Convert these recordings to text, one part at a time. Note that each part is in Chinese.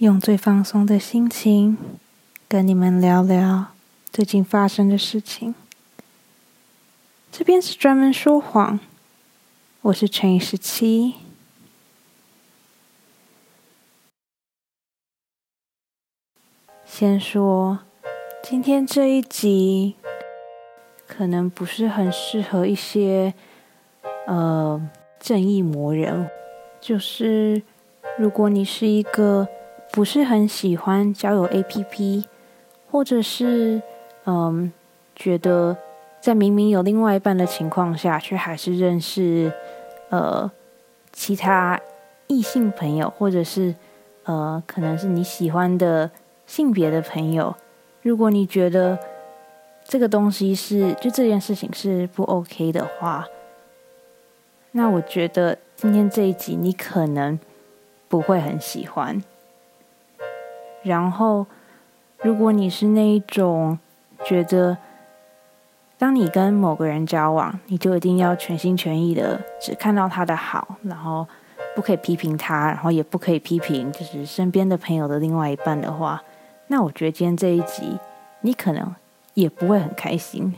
用最放松的心情跟你们聊聊最近发生的事情。这边是专门说谎，我是乘以十七。先说，今天这一集可能不是很适合一些呃正义魔人，就是如果你是一个。不是很喜欢交友 APP，或者是嗯，觉得在明明有另外一半的情况下，却还是认识呃其他异性朋友，或者是呃可能是你喜欢的性别的朋友。如果你觉得这个东西是就这件事情是不 OK 的话，那我觉得今天这一集你可能不会很喜欢。然后，如果你是那一种觉得，当你跟某个人交往，你就一定要全心全意的只看到他的好，然后不可以批评他，然后也不可以批评就是身边的朋友的另外一半的话，那我觉得今天这一集你可能也不会很开心。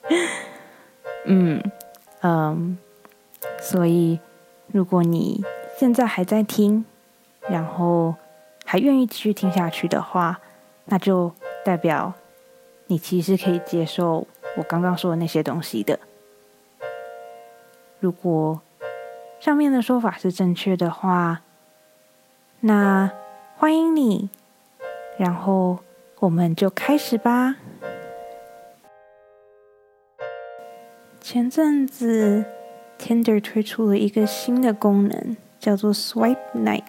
嗯嗯，所以如果你现在还在听，然后。还愿意继续听下去的话，那就代表你其实可以接受我刚刚说的那些东西的。如果上面的说法是正确的话，那欢迎你，然后我们就开始吧。前阵子，Tinder 推出了一个新的功能，叫做 Swipe Night。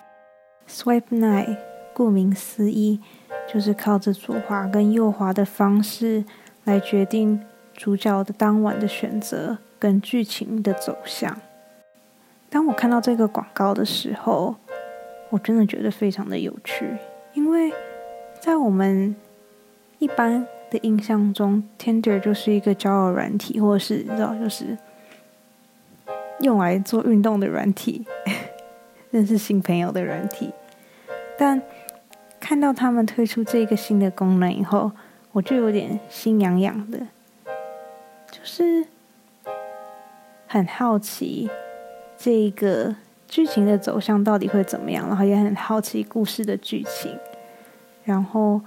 Swipe Night。顾名思义，就是靠着左滑跟右滑的方式来决定主角的当晚的选择跟剧情的走向。当我看到这个广告的时候，我真的觉得非常的有趣，因为在我们一般的印象中，Tinder 就是一个交友软体，或者是你知道，就是用来做运动的软体，认识新朋友的软体，但。看到他们推出这个新的功能以后，我就有点心痒痒的，就是很好奇这个剧情的走向到底会怎么样，然后也很好奇故事的剧情。然后，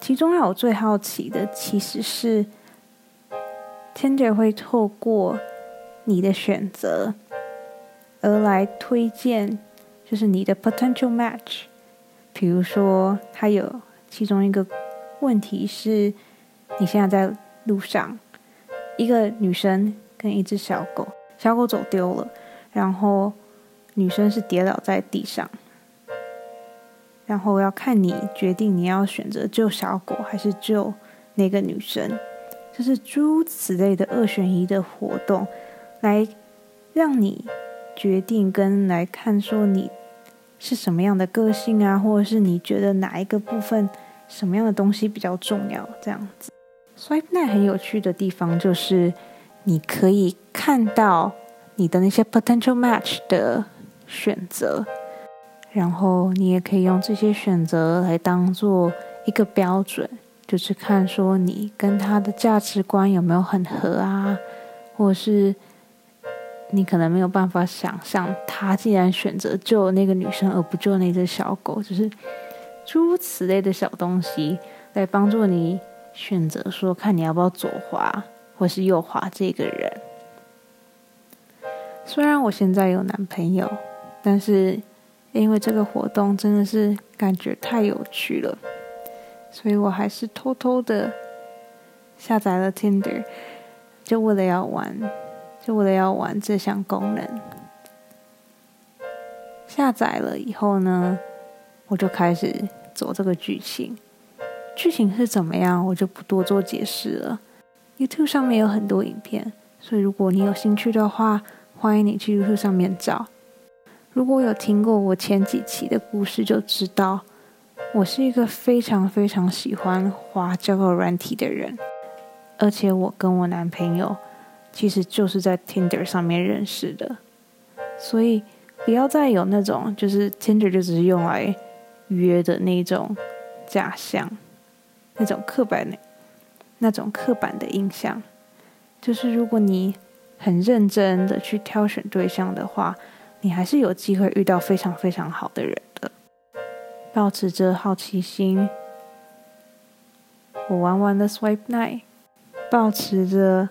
其中让我最好奇的其实是，Tinder 会透过你的选择而来推荐，就是你的 potential match。比如说，他有其中一个问题是：你现在在路上，一个女生跟一只小狗，小狗走丢了，然后女生是跌倒在地上，然后要看你决定你要选择救小狗还是救那个女生，就是诸此类的二选一的活动，来让你决定跟来看说你。是什么样的个性啊，或者是你觉得哪一个部分什么样的东西比较重要？这样子 SWIPENET 很有趣的地方就是你可以看到你的那些 potential match 的选择，然后你也可以用这些选择来当做一个标准，就是看说你跟他的价值观有没有很合啊，或者是。你可能没有办法想象，他既然选择救那个女生而不救那只小狗，就是诸如此类的小东西，来帮助你选择说，看你要不要左滑或是右滑这个人。虽然我现在有男朋友，但是因为这个活动真的是感觉太有趣了，所以我还是偷偷的下载了 Tinder，就为了要玩。就为了要玩这项功能，下载了以后呢，我就开始走这个剧情。剧情是怎么样，我就不多做解释了。YouTube 上面有很多影片，所以如果你有兴趣的话，欢迎你去 YouTube 上面找。如果有听过我前几期的故事，就知道我是一个非常非常喜欢滑交友软体的人，而且我跟我男朋友。其实就是在 Tinder 上面认识的，所以不要再有那种就是 Tinder 就只是用来约的那种假象，那种刻板的、那种刻板的印象。就是如果你很认真的去挑选对象的话，你还是有机会遇到非常非常好的人的。保持着好奇心，我玩完了 Swipe Night，保持着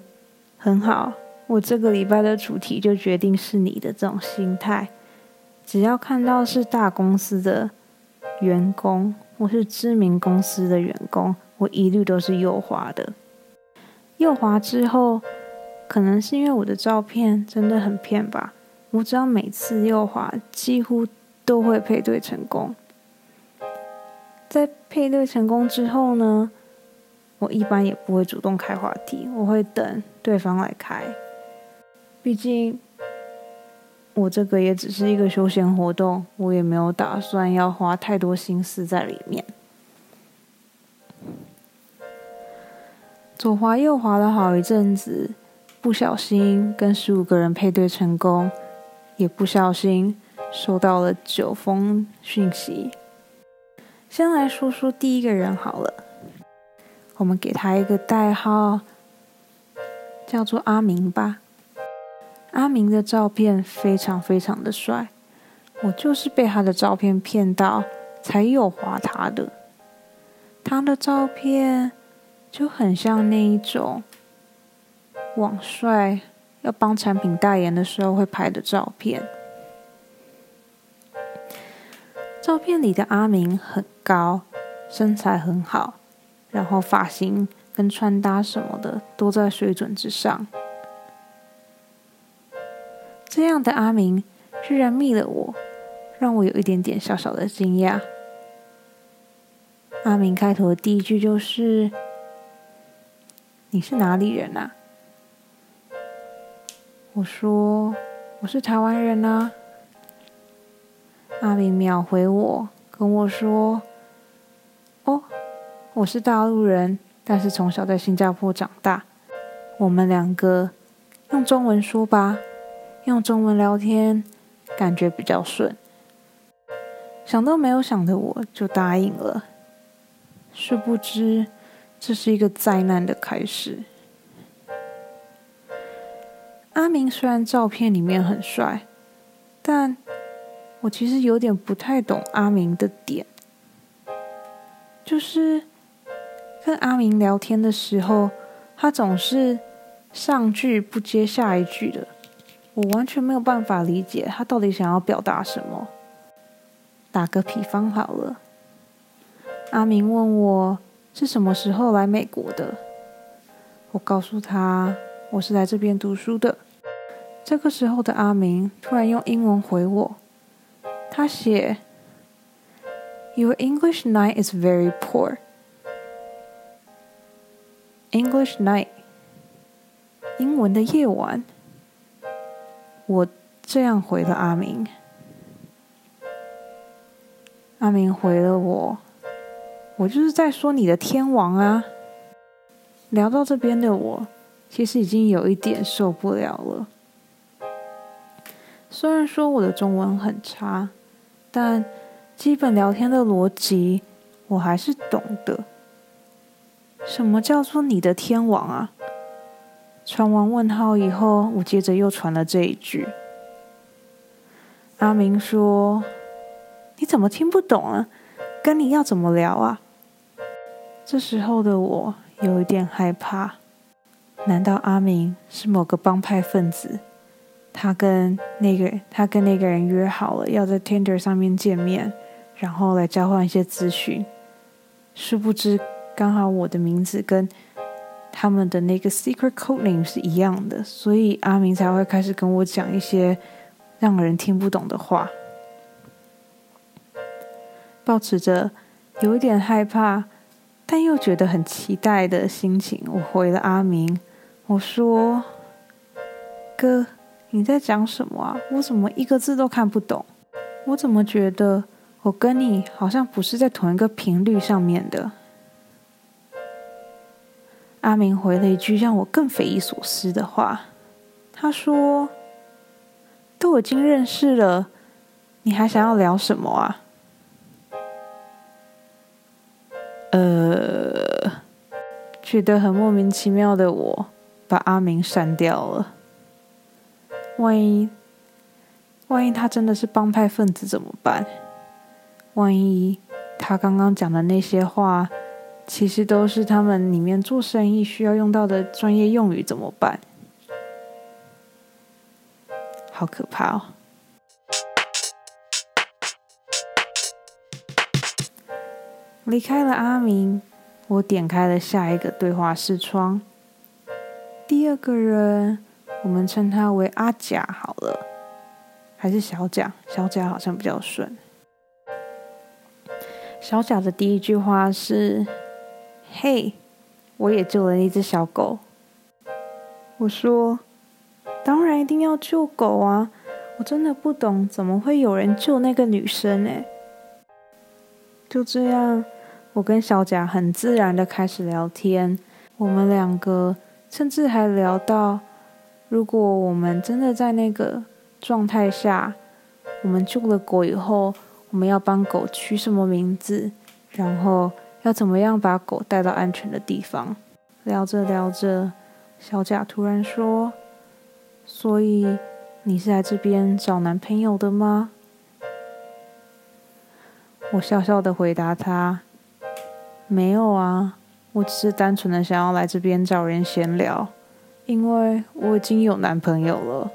很好。我这个礼拜的主题就决定是你的这种心态。只要看到是大公司的员工或是知名公司的员工，我一律都是右滑的。右滑之后，可能是因为我的照片真的很骗吧。我只要每次右滑，几乎都会配对成功。在配对成功之后呢，我一般也不会主动开话题，我会等对方来开。毕竟。我这个也只是一个休闲活动，我也没有打算要花太多心思在里面。左滑右滑了好一阵子，不小心跟十五个人配对成功，也不小心收到了九封讯息。先来说说第一个人好了，我们给他一个代号，叫做阿明吧。阿明的照片非常非常的帅，我就是被他的照片骗到才有滑他的。他的照片就很像那一种网帅要帮产品代言的时候会拍的照片。照片里的阿明很高，身材很好，然后发型跟穿搭什么的都在水准之上。这样的阿明居然密了我，让我有一点点小小的惊讶。阿明开头的第一句就是：“你是哪里人啊？”我说：“我是台湾人啊。”阿明秒回我，跟我说：“，我是大陆人，但是从小在新加坡长大。我们两个用中文说吧。”用中文聊天，感觉比较顺。想都没有想的我就答应了。殊不知，这是一个灾难的开始。阿明虽然照片里面很帅，但我其实有点不太懂阿明的点，就是跟阿明聊天的时候，他总是上句不接下一句的。我完全没有办法理解他到底想要表达什么。打个比方好了，阿明问我是什么时候来美国的，我告诉他我是来这边读书的。这个时候的阿明突然用英文回我，他写：“Your English night is very poor.” English night，英文的夜晚。我这样回了阿明，阿明回了我，我就是在说你的天王啊。聊到这边的我，其实已经有一点受不了了。虽然说我的中文很差，但基本聊天的逻辑我还是懂的。什么叫做你的天王啊？传完问号以后，我接着又传了这一句。阿明说：“你怎么听不懂啊？跟你要怎么聊啊？”这时候的我有一点害怕。难道阿明是某个帮派分子？他跟那个他跟那个人约好了要在 Tinder 上面见面，然后来交换一些资讯。殊不知，刚好我的名字跟……他们的那个 secret code name 是一样的，所以阿明才会开始跟我讲一些让人听不懂的话。保持着有一点害怕，但又觉得很期待的心情，我回了阿明，我说：“哥，你在讲什么啊？我怎么一个字都看不懂？我怎么觉得我跟你好像不是在同一个频率上面的？”阿明回了一句让我更匪夷所思的话，他说：“都已经认识了，你还想要聊什么啊？”呃，觉得很莫名其妙的我，把阿明删掉了。万一，万一他真的是帮派分子怎么办？万一他刚刚讲的那些话，其实都是他们里面做生意需要用到的专业用语怎么办？好可怕哦！离开了阿明，我点开了下一个对话视窗。第二个人，我们称他为阿甲好了，还是小甲？小甲好像比较顺。小甲的第一句话是：“嘿，我也救了一只小狗。”我说：“当然一定要救狗啊！我真的不懂，怎么会有人救那个女生呢？”就这样。我跟小贾很自然的开始聊天，我们两个甚至还聊到，如果我们真的在那个状态下，我们救了狗以后，我们要帮狗取什么名字，然后要怎么样把狗带到安全的地方。聊着聊着，小贾突然说：“所以你是来这边找男朋友的吗？”我笑笑的回答他。没有啊，我只是单纯的想要来这边找人闲聊，因为我已经有男朋友了。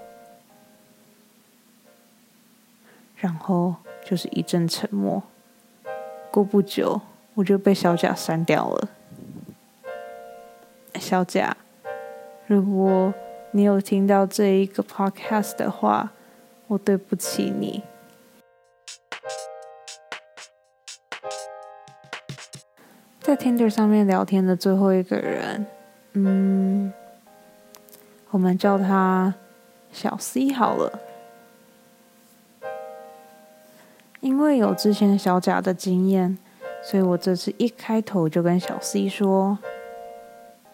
然后就是一阵沉默，过不久我就被小贾删掉了。小贾，如果你有听到这一个 podcast 的话，我对不起你。在 Tinder 上面聊天的最后一个人，嗯，我们叫他小 C 好了。因为有之前小贾的经验，所以我这次一开头就跟小 C 说：“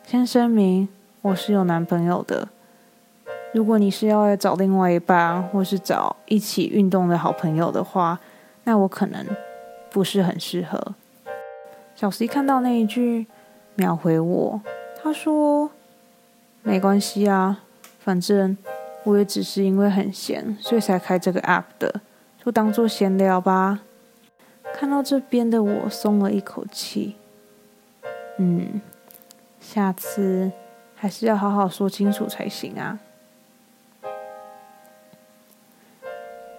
先声明，我是有男朋友的。如果你是要来找另外一半，或是找一起运动的好朋友的话，那我可能不是很适合。”小 C 看到那一句，秒回我。他说：“没关系啊，反正我也只是因为很闲，所以才开这个 app 的，就当做闲聊吧。”看到这边的我松了一口气。嗯，下次还是要好好说清楚才行啊。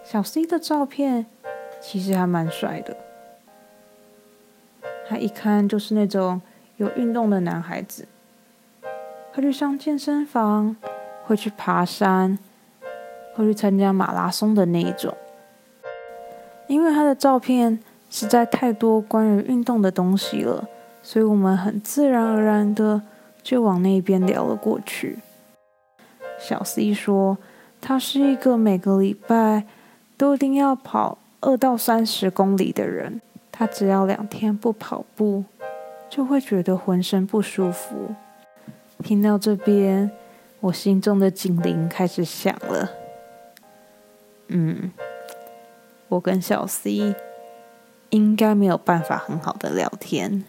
小 C 的照片其实还蛮帅的。他一看就是那种有运动的男孩子，会去上健身房，会去爬山，会去参加马拉松的那一种。因为他的照片实在太多关于运动的东西了，所以我们很自然而然的就往那边聊了过去。小 C 说，他是一个每个礼拜都一定要跑二到三十公里的人。他只要两天不跑步，就会觉得浑身不舒服。听到这边，我心中的警铃开始响了。嗯，我跟小 C 应该没有办法很好的聊天。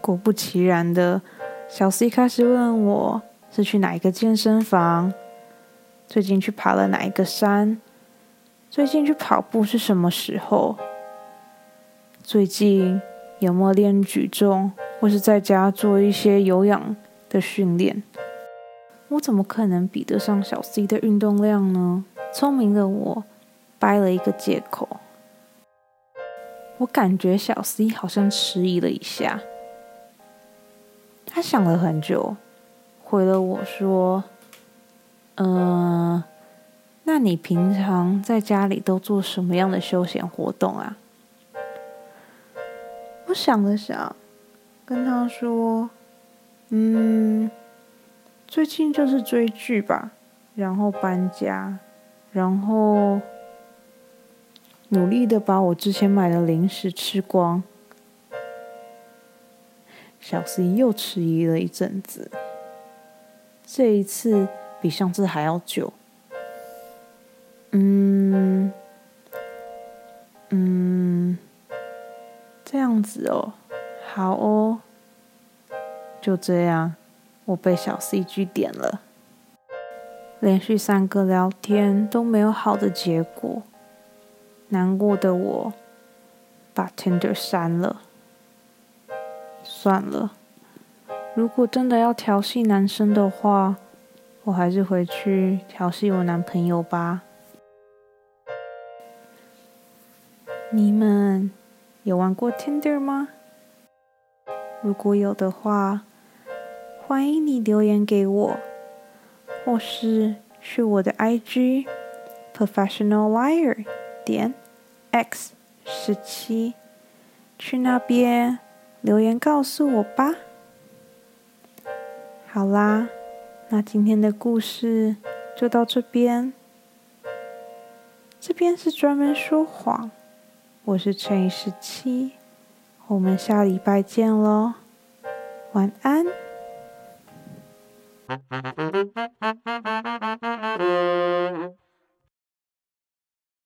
果不其然的，小 C 开始问我是去哪一个健身房，最近去爬了哪一个山。最近去跑步是什么时候？最近有没有练举重，或是在家做一些有氧的训练？我怎么可能比得上小 C 的运动量呢？聪明的我掰了一个借口。我感觉小 C 好像迟疑了一下，他想了很久，回了我说：“嗯。”那你平常在家里都做什么样的休闲活动啊？我想了想，跟他说：“嗯，最近就是追剧吧，然后搬家，然后努力的把我之前买的零食吃光。”小 C 又迟疑了一阵子，这一次比上次还要久。嗯，嗯，这样子哦，好哦。就这样，我被小 C G 点了。连续三个聊天都没有好的结果，难过的我把 Tinder 删了。算了，如果真的要调戏男生的话，我还是回去调戏我男朋友吧。你们有玩过 Tinder 吗？如果有的话，欢迎你留言给我。或是去我的 IG professional liar 点 x 十七，去那边留言告诉我吧。好啦，那今天的故事就到这边。这边是专门说谎，我是乘以十七，我们下礼拜见喽，晚安。